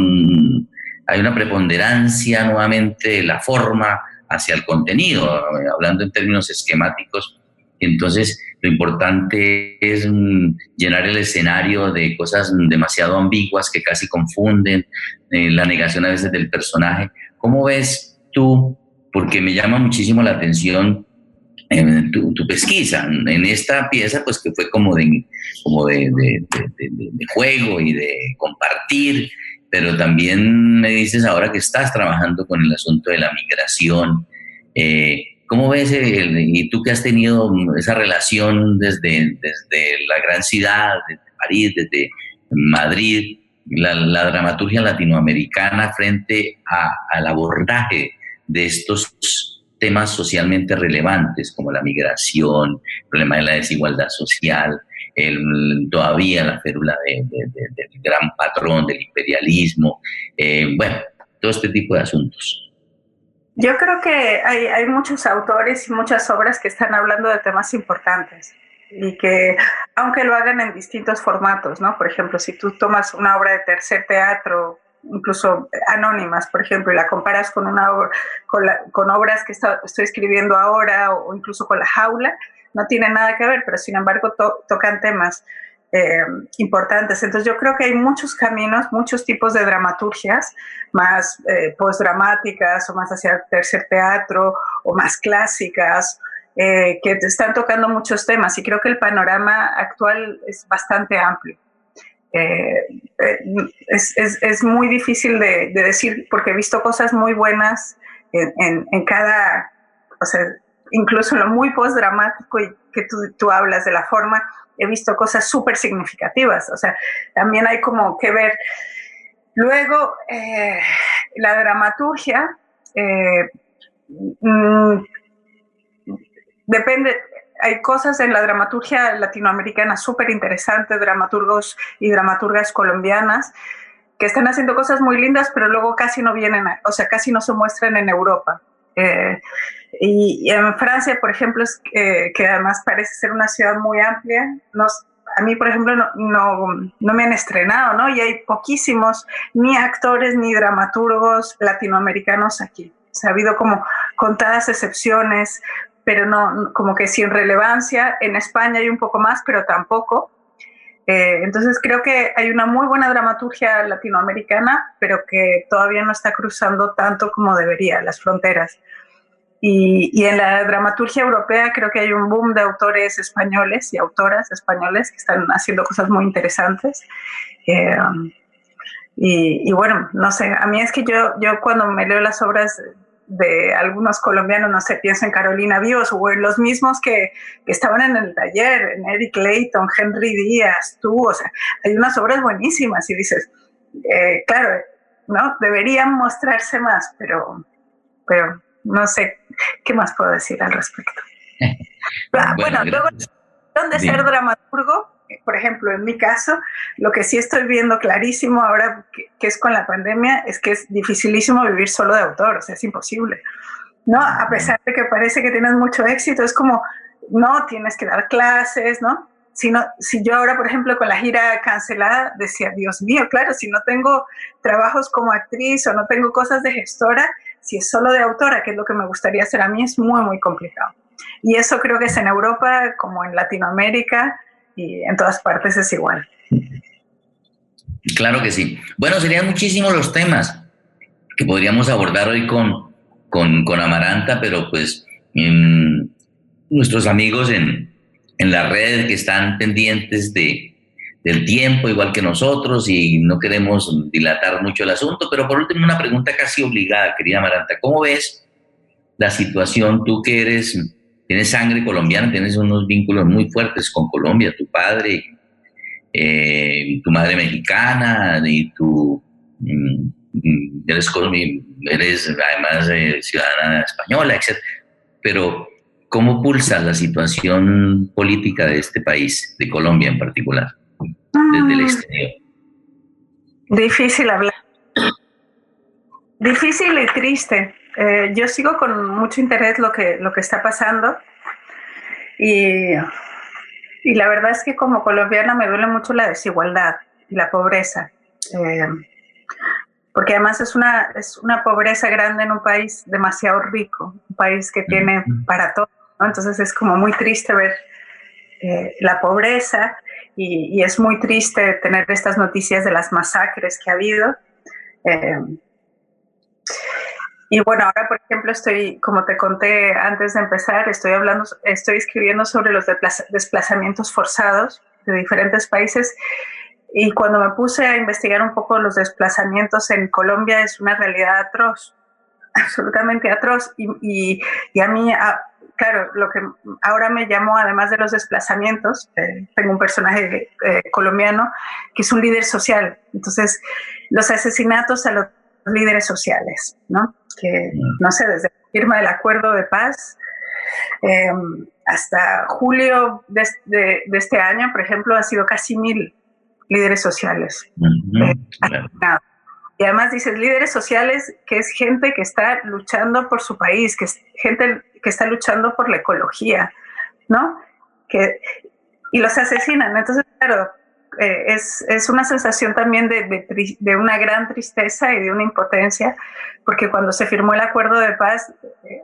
hay una preponderancia nuevamente de la forma hacia el contenido, hablando en términos esquemáticos. Entonces, lo importante es mm, llenar el escenario de cosas demasiado ambiguas que casi confunden, eh, la negación a veces del personaje. ¿Cómo ves tú? Porque me llama muchísimo la atención en tu, pesquisa. En esta pieza, pues que fue como de, como de, juego y de compartir, pero también me dices ahora que estás trabajando con el asunto de la migración. Eh, ¿Cómo ves, y tú que has tenido esa relación desde, desde la gran ciudad, desde París, desde Madrid, la, dramaturgia latinoamericana frente al abordaje de estos temas socialmente relevantes como la migración, el problema de la desigualdad social, el, todavía la férula del gran patrón del imperialismo, eh, bueno, todo este tipo de asuntos. Yo creo que hay, hay, muchos autores y muchas obras que están hablando de temas importantes y que, aunque lo hagan en distintos formatos, ¿no? Por ejemplo, si tú tomas una obra de tercer teatro, incluso anónimas, por ejemplo, y la comparas con, una con obras que estoy escribiendo ahora o, incluso con La Jaula, no tiene nada que ver, pero sin embargo tocan temas eh, importantes. Entonces yo creo que hay muchos caminos, muchos tipos de dramaturgias, más eh, postdramáticas o más hacia tercer teatro o más clásicas, eh, que están tocando muchos temas y creo que el panorama actual es bastante amplio. Es, muy difícil de, decir porque he visto cosas muy buenas en, en cada, o sea, incluso lo muy postdramático y que tú, tú hablas de la forma, he visto cosas súper significativas. O sea, también hay como que ver. Luego, eh, la dramaturgia, eh, mm, depende, hay cosas en la dramaturgia latinoamericana súper interesantes, dramaturgos y dramaturgas colombianas, que están haciendo cosas muy lindas, pero luego casi no vienen, o sea, casi no se muestran en Europa. Eh, y, en Francia, por ejemplo, es, que además parece ser una ciudad muy amplia, a mí, por ejemplo, no, no, me han estrenado, ¿no? Y hay poquísimos ni actores ni dramaturgos latinoamericanos aquí. O ha habido como contadas excepciones, pero no, como que sin relevancia. En España hay un poco más, pero tampoco. Eh, entonces creo que hay una muy buena dramaturgia latinoamericana, pero que todavía no está cruzando tanto como debería las fronteras. Y, en la dramaturgia europea creo que hay un boom de autores españoles y autoras españoles que están haciendo cosas muy interesantes. Eh, y, bueno, no sé, a mí es que yo, yo cuando me leo las obras de algunos colombianos, no sé, pienso en Carolina Vivos o en los mismos que, estaban en el taller, en Eric Clayton, Henry Díaz, tú, o sea, hay unas obras buenísimas y dices, eh, claro, ¿no? Deberían mostrarse más, pero, pero no sé qué más puedo decir al respecto. [laughs] Ah, bueno, luego, de ser dramaturgo, por ejemplo, en mi caso, lo que sí estoy viendo clarísimo ahora que, es con la pandemia es que es dificilísimo vivir solo de autor, o sea, es imposible. ¿No? A pesar de que parece que tienes mucho éxito, es como, no, tienes que dar clases, ¿no? Si, no, si yo ahora, por ejemplo, con la gira cancelada, decía, Dios mío, claro, si no tengo trabajos como actriz o no tengo cosas de gestora, si es solo de autora, que es lo que me gustaría hacer a mí, es muy, muy complicado. Y eso creo que es en Europa como en Latinoamérica y en todas partes es igual. Claro que sí. Bueno, serían muchísimos los temas que podríamos abordar hoy con, con, con Amaranta, pero pues nuestros amigos en, en la red que están pendientes de, del tiempo, igual que nosotros, y no queremos dilatar mucho el asunto, pero por último una pregunta casi obligada, querida Amaranta. ¿Cómo ves la situación, tú que eres tienes sangre colombiana, tienes unos vínculos muy fuertes con Colombia, tu padre, eh, tu madre mexicana y tu... Mm, eres, eres además eh, ciudadana española, etc. Pero, ¿cómo pulsa la situación política de este país, de Colombia en particular, desde el ah. exterior? Difícil hablar. Difícil y triste. Eh, yo sigo con mucho interés lo que, lo que está pasando y, y, la verdad es que como colombiana me duele mucho la desigualdad y la pobreza. Eh, porque además es una, es una pobreza grande en un país demasiado rico, un país que tiene para todo, entonces es como muy triste ver eh, la pobreza y, es muy triste tener estas noticias de las masacres que ha habido. Y bueno, ahora por ejemplo estoy, como te conté antes de empezar, estoy hablando, estoy escribiendo sobre los desplazamientos forzados de diferentes países. Y cuando me puse a investigar un poco los desplazamientos en Colombia es una realidad atroz, [laughs] absolutamente atroz. Y, y, a mí, claro, lo que ahora me llamó además de los desplazamientos, eh, tengo un personaje eh, colombiano que es un líder social, entonces los asesinatos a los líderes sociales, ¿no? Que, no sé, desde la firma del acuerdo de paz eh, hasta julio de, este año, por ejemplo, ha sido casi mil líderes sociales. Eh, y además dices líderes sociales, que es gente que está luchando por su país, que es gente que está luchando por la ecología, ¿no? Que, y los asesinan. Entonces, claro, eh, es, es, una sensación también de, de, una gran tristeza y de una impotencia, porque cuando se firmó el acuerdo de paz, eh,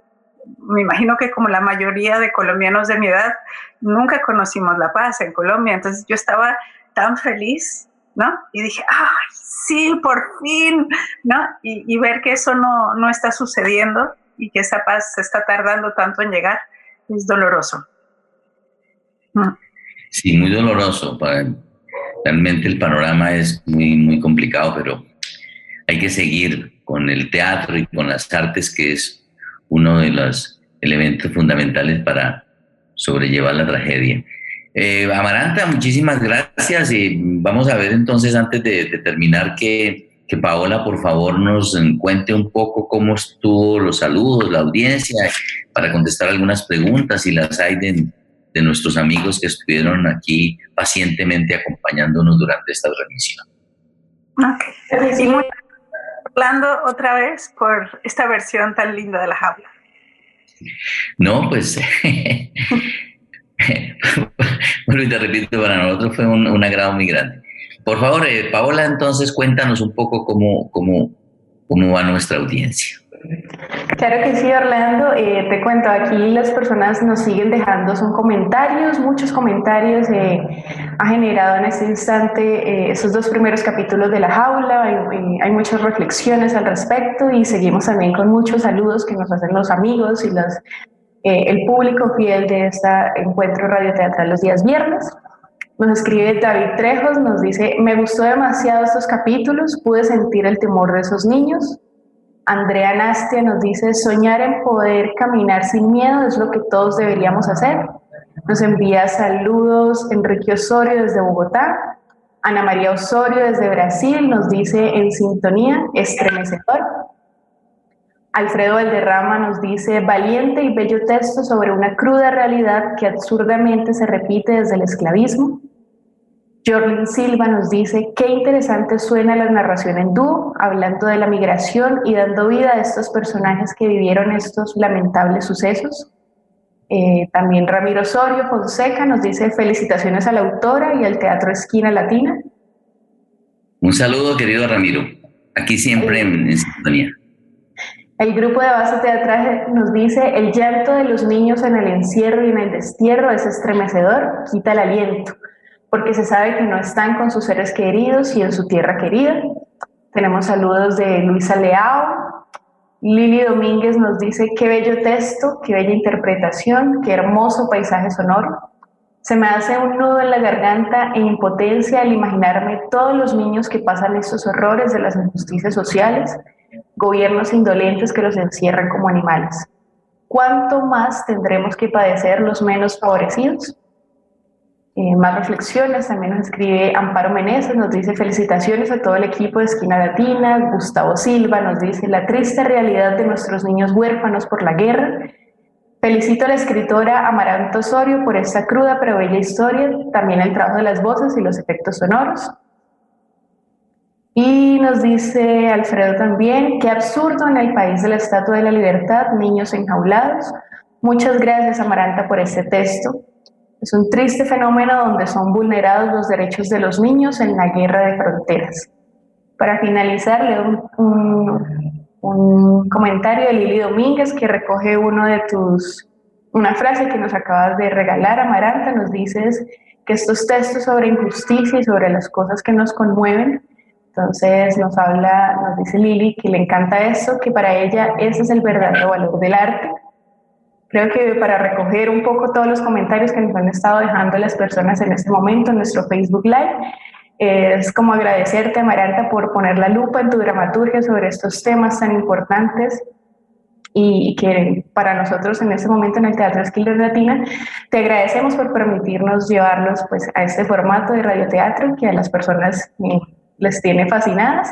me imagino que como la mayoría de colombianos de mi edad, nunca conocimos la paz en Colombia, entonces yo estaba tan feliz, ¿no? Y dije, ¡ay, sí, por fin! ¿No? Y, y ver que eso no, no está sucediendo y que esa paz se está tardando tanto en llegar, es doloroso. Mm. Sí, muy doloroso. Para, realmente el panorama es muy, muy complicado, pero hay que seguir con el teatro y con las artes, que es uno de los elementos fundamentales para sobrellevar la tragedia. Eh, Amaranta, muchísimas gracias y vamos a ver entonces antes de, terminar que, que, Paola por favor nos cuente un poco cómo estuvo los saludos, la audiencia, para contestar algunas preguntas y las hay de, de nuestros amigos que estuvieron aquí pacientemente acompañándonos durante esta transmisión. Okay. Y muy hablando otra vez por esta versión tan linda de la jaula. No, pues, [laughs] bueno, y te repito, para nosotros fue un, agrado muy grande. Por favor, eh, Paola, entonces cuéntanos un poco cómo, cómo, cómo va nuestra audiencia. Claro que sí, Orlando. Eh, te cuento, aquí las personas nos siguen dejando, son comentarios, muchos comentarios. Eh, ha generado en este instante eh, esos dos primeros capítulos de la jaula, hay, hay, muchas reflexiones al respecto y seguimos también con muchos saludos que nos hacen los amigos y los, el público fiel de este encuentro radioteatral los días viernes. Nos escribe David Trejos, nos dice, me gustó demasiado estos capítulos, pude sentir el temor de esos niños, Andrea Nastia nos dice, soñar en poder caminar sin miedo es lo que todos deberíamos hacer. Nos envía saludos Enrique Osorio desde Bogotá. Ana María Osorio desde Brasil nos dice en sintonía, estremecedor. Alfredo Valderrama nos dice, valiente y bello texto sobre una cruda realidad que absurdamente se repite desde el esclavismo. Jorlin Silva nos dice, qué interesante suena la narración en dúo, hablando de la migración y dando vida a estos personajes que vivieron estos lamentables sucesos. Eh, también Ramiro Osorio Fonseca nos dice felicitaciones a la autora y al Teatro Esquina Latina. Un saludo, querido Ramiro. Aquí siempre en, en sintonía. El grupo de base teatral nos dice, el llanto de los niños en el encierro y en el destierro es estremecedor, quita el aliento porque se sabe que no están con sus seres queridos y en su tierra querida. Tenemos saludos de Luisa Leao. Lili Domínguez nos dice, qué bello texto, qué bella interpretación, qué hermoso paisaje sonoro. Se me hace un nudo en la garganta e impotencia al imaginarme todos los niños que pasan estos horrores de las injusticias sociales, gobiernos indolentes que los encierran como animales. ¿Cuánto más tendremos que padecer los menos favorecidos? Eh, más reflexiones, también nos escribe Amparo Meneses, nos dice felicitaciones a todo el equipo de Esquina Latina, Gustavo Silva nos dice la triste realidad de nuestros niños huérfanos por la guerra. Felicito a la escritora Amaranto Osorio por esta cruda pero bella historia, también el trabajo de las voces y los efectos sonoros. Y nos dice Alfredo también, qué absurdo en el país de la Estatua de la Libertad, niños enjaulados. Muchas gracias Amaranta por este texto. Es un triste fenómeno donde son vulnerados los derechos de los niños en la guerra de fronteras. Para finalizar, leo un, un, comentario de Lili Domínguez que recoge uno de tus, una frase que nos acabas de regalar, Amaranta, nos dices que estos textos sobre injusticia y sobre las cosas que nos conmueven, entonces nos habla, nos dice Lili que le encanta eso, que para ella ese es el verdadero valor del arte. Creo que para recoger un poco todos los comentarios que nos han estado dejando las personas en este momento en nuestro Facebook Live, es como agradecerte, Amaranta, por poner la lupa en tu dramaturgia sobre estos temas tan importantes y que para nosotros en este momento en el Teatro Esquilor Latina te agradecemos por permitirnos llevarlos pues a este formato de radioteatro que a las personas eh, les tiene fascinadas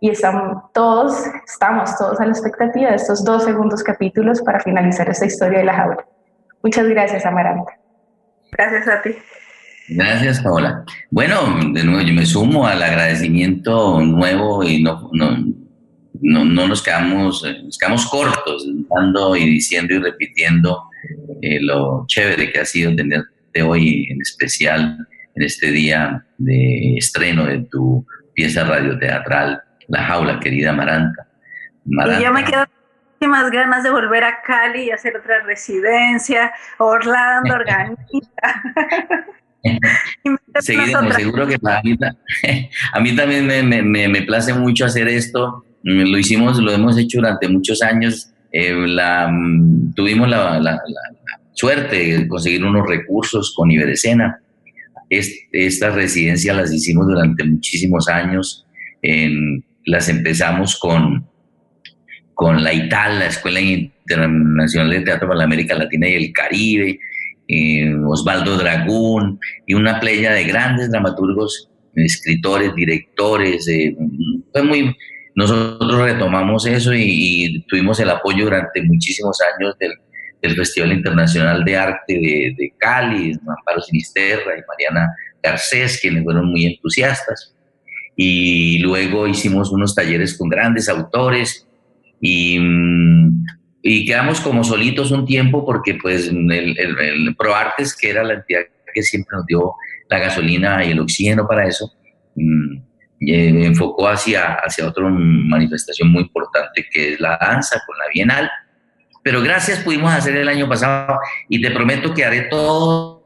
y estamos todos, estamos todos a la expectativa de estos dos segundos capítulos para finalizar esta historia de la jaula. Muchas gracias, Amaranta. Gracias a ti. Gracias, Paola. Bueno, de nuevo yo me sumo al agradecimiento nuevo y no, no, no, nos, quedamos, nos quedamos cortos dando y diciendo y repitiendo eh, lo chévere que ha sido tenerte hoy en especial en este día de estreno de tu pieza radioteatral La Jaula, querida Maranta. Y yo me quedo más ganas de volver a Cali y hacer otra residencia, Orlando, [laughs] organiza. [laughs] Seguiremos, seguro que a mí, [laughs] a mí también me, me, me, place mucho hacer esto. Mm, lo hicimos, lo hemos hecho durante muchos años. Eh, la, mm, tuvimos la, la, suerte de conseguir unos recursos con Iberescena. estas residencias las hicimos durante muchísimos años. En, las empezamos con, con la ITAL, la Escuela Internacional de Teatro para la América Latina y el Caribe eh, Osvaldo Dragún y una playa de grandes dramaturgos, escritores, directores. Eh, fue muy, nosotros retomamos eso y, tuvimos el apoyo durante muchísimos años del, Festival Internacional de Arte de, Cali, Amparo Sinisterra y Mariana Garcés, quienes fueron muy entusiastas. Y luego hicimos unos talleres con grandes autores y mm, y quedamos como solitos un tiempo porque pues el, el, ProArtes, que era la entidad que siempre nos dio la gasolina y el oxígeno para eso, mmm, enfocó hacia, hacia otra manifestación muy importante que es la danza con la Bienal. Pero gracias pudimos hacer el año pasado y te prometo que haré todo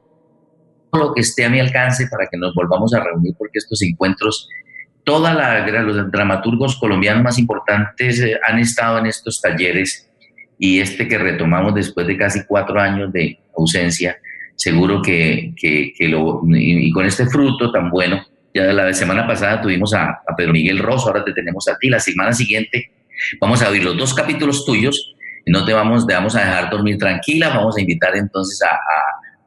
lo que esté a mi alcance para que nos volvamos a reunir porque estos encuentros, toda la, los dramaturgos colombianos más importantes eh, han estado en estos talleres y este que retomamos después de casi cuatro años de ausencia, seguro que, que, lo, y, con este fruto tan bueno, ya la semana pasada tuvimos a, a, Pedro Miguel Rosso, ahora te tenemos a ti, la semana siguiente vamos a oír los dos capítulos tuyos, no te vamos, te vamos a dejar dormir tranquila, vamos a invitar entonces a,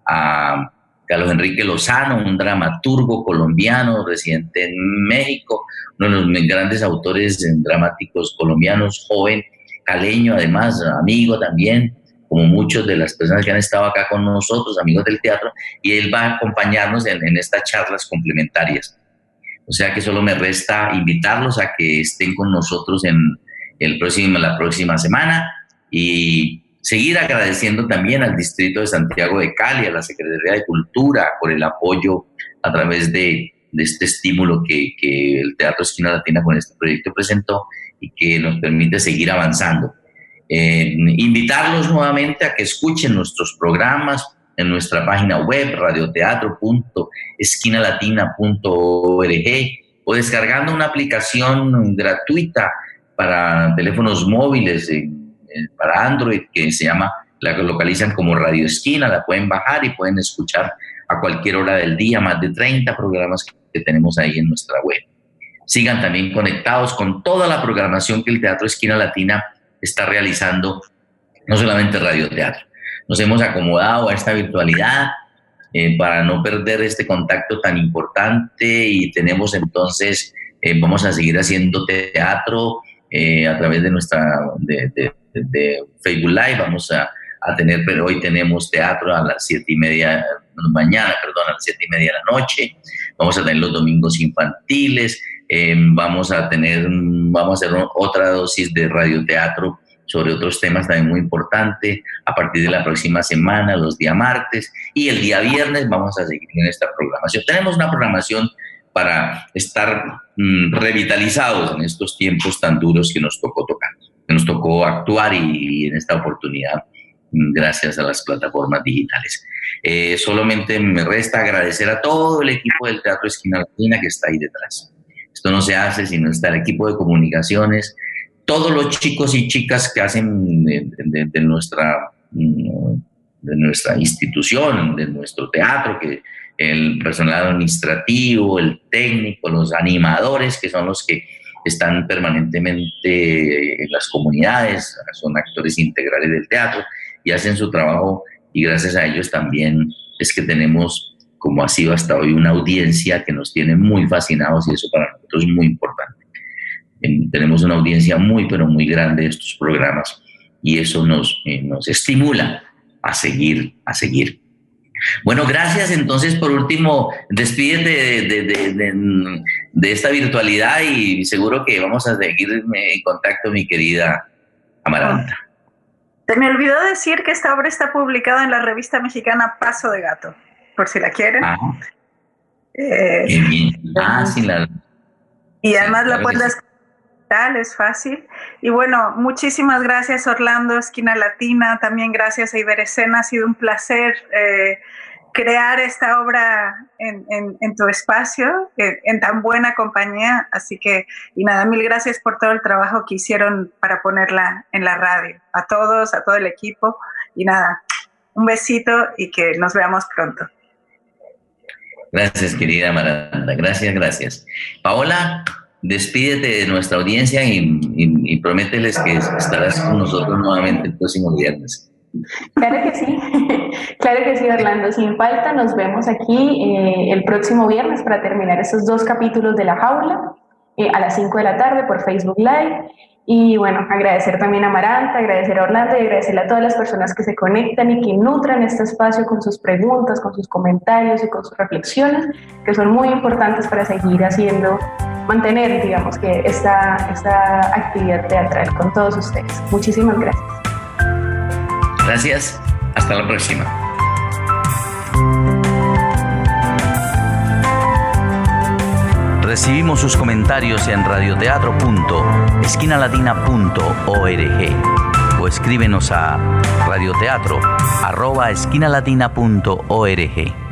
a, a Carlos Enrique Lozano, un dramaturgo colombiano residente en México, uno de los grandes autores dramáticos colombianos, joven, caleño, además, amigo también, como muchos de las personas que han estado acá con nosotros, amigos del teatro, y él va a acompañarnos en, estas charlas complementarias. O sea que solo me resta invitarlos a que estén con nosotros en el próximo, la próxima semana y seguir agradeciendo también al Distrito de Santiago de Cali, a la Secretaría de Cultura por el apoyo a través de, este estímulo que, que el Teatro Esquina Latina con este proyecto presentó y que nos permite seguir avanzando. Eh, invitarlos nuevamente a que escuchen nuestros programas en nuestra página web radioteatro.esquinalatina.org o descargando una aplicación gratuita para teléfonos móviles para Android que se llama, la localizan como Radio Esquina, la pueden bajar y pueden escuchar a cualquier hora del día, más de 30 programas que tenemos ahí en nuestra web sigan también conectados con toda la programación que el Teatro Esquina Latina está realizando, no solamente radio teatro. Nos hemos acomodado a esta virtualidad eh, para no perder este contacto tan importante y tenemos entonces, eh, vamos a seguir haciendo teatro eh, a través de nuestra Facebook Live, vamos a, a, tener, pero hoy tenemos teatro a las siete y media, mañana, perdón, a las siete y media de la noche, vamos a tener los domingos infantiles, Em, vamos a tener, vamos a hacer otra dosis de radioteatro sobre otros temas también muy importantes a partir de la próxima semana, los días martes y el día viernes vamos a seguir en esta programación. Tenemos una programación para estar mm, revitalizados en estos tiempos tan duros que nos tocó tocar, nos tocó actuar y, en esta oportunidad mm, gracias a las plataformas digitales. Eh, solamente me resta agradecer a todo el equipo del Teatro Esquina Latina que está ahí detrás. Esto no se hace si no está el equipo de comunicaciones, todos los chicos y chicas que hacen de, nuestra, mm, de nuestra institución, de nuestro teatro, que el personal administrativo, el técnico, los animadores, que son los que están permanentemente en las comunidades, son actores integrales del teatro y hacen su trabajo y gracias a ellos también es que tenemos, como ha sido hasta hoy, una audiencia que nos tiene muy fascinados y eso para nosotros es muy importante. Tenemos una audiencia muy, pero muy grande de estos programas y eso nos, eh, nos estimula a seguir, a seguir. Bueno, gracias. Entonces, por último, despídete de, esta virtualidad y seguro que vamos a seguir en contacto, mi querida Amaranta. Se me olvidó decir que esta obra está publicada en la revista mexicana Paso de Gato, por si la quieren. Ah, eh, ah sí, la... Y además la puedes es fácil. Y bueno, muchísimas gracias Orlando, Esquina Latina, también gracias a Iberescena, ha sido un placer eh, crear esta obra en, tu espacio, en, tan buena compañía. Así que, y nada, mil gracias por todo el trabajo que hicieron para ponerla en la radio. A todos, a todo el equipo. Y nada, un besito y que nos veamos pronto. Gracias, querida Maranda. Gracias, gracias. Paola, despídete de nuestra audiencia y, promételes que estarás con nosotros nuevamente el próximo viernes. Claro que sí, [laughs] claro que sí, Orlando. Sin falta, nos vemos aquí eh, el próximo viernes para terminar esos dos capítulos de La Jaula eh, a las 5 de la tarde por Facebook Live. Y bueno, agradecer también a Maranta, agradecer a Orlando y agradecerle a todas las personas que se conectan y que nutran este espacio con sus preguntas, con sus comentarios y con sus reflexiones, que son muy importantes para seguir haciendo, mantener, digamos, que esta, esta actividad teatral con todos ustedes. Muchísimas gracias. Gracias. Hasta la próxima. Recibimos sus comentarios en radioteatro.esquinalatina.org o escríbenos a radioteatro.esquinalatina.org.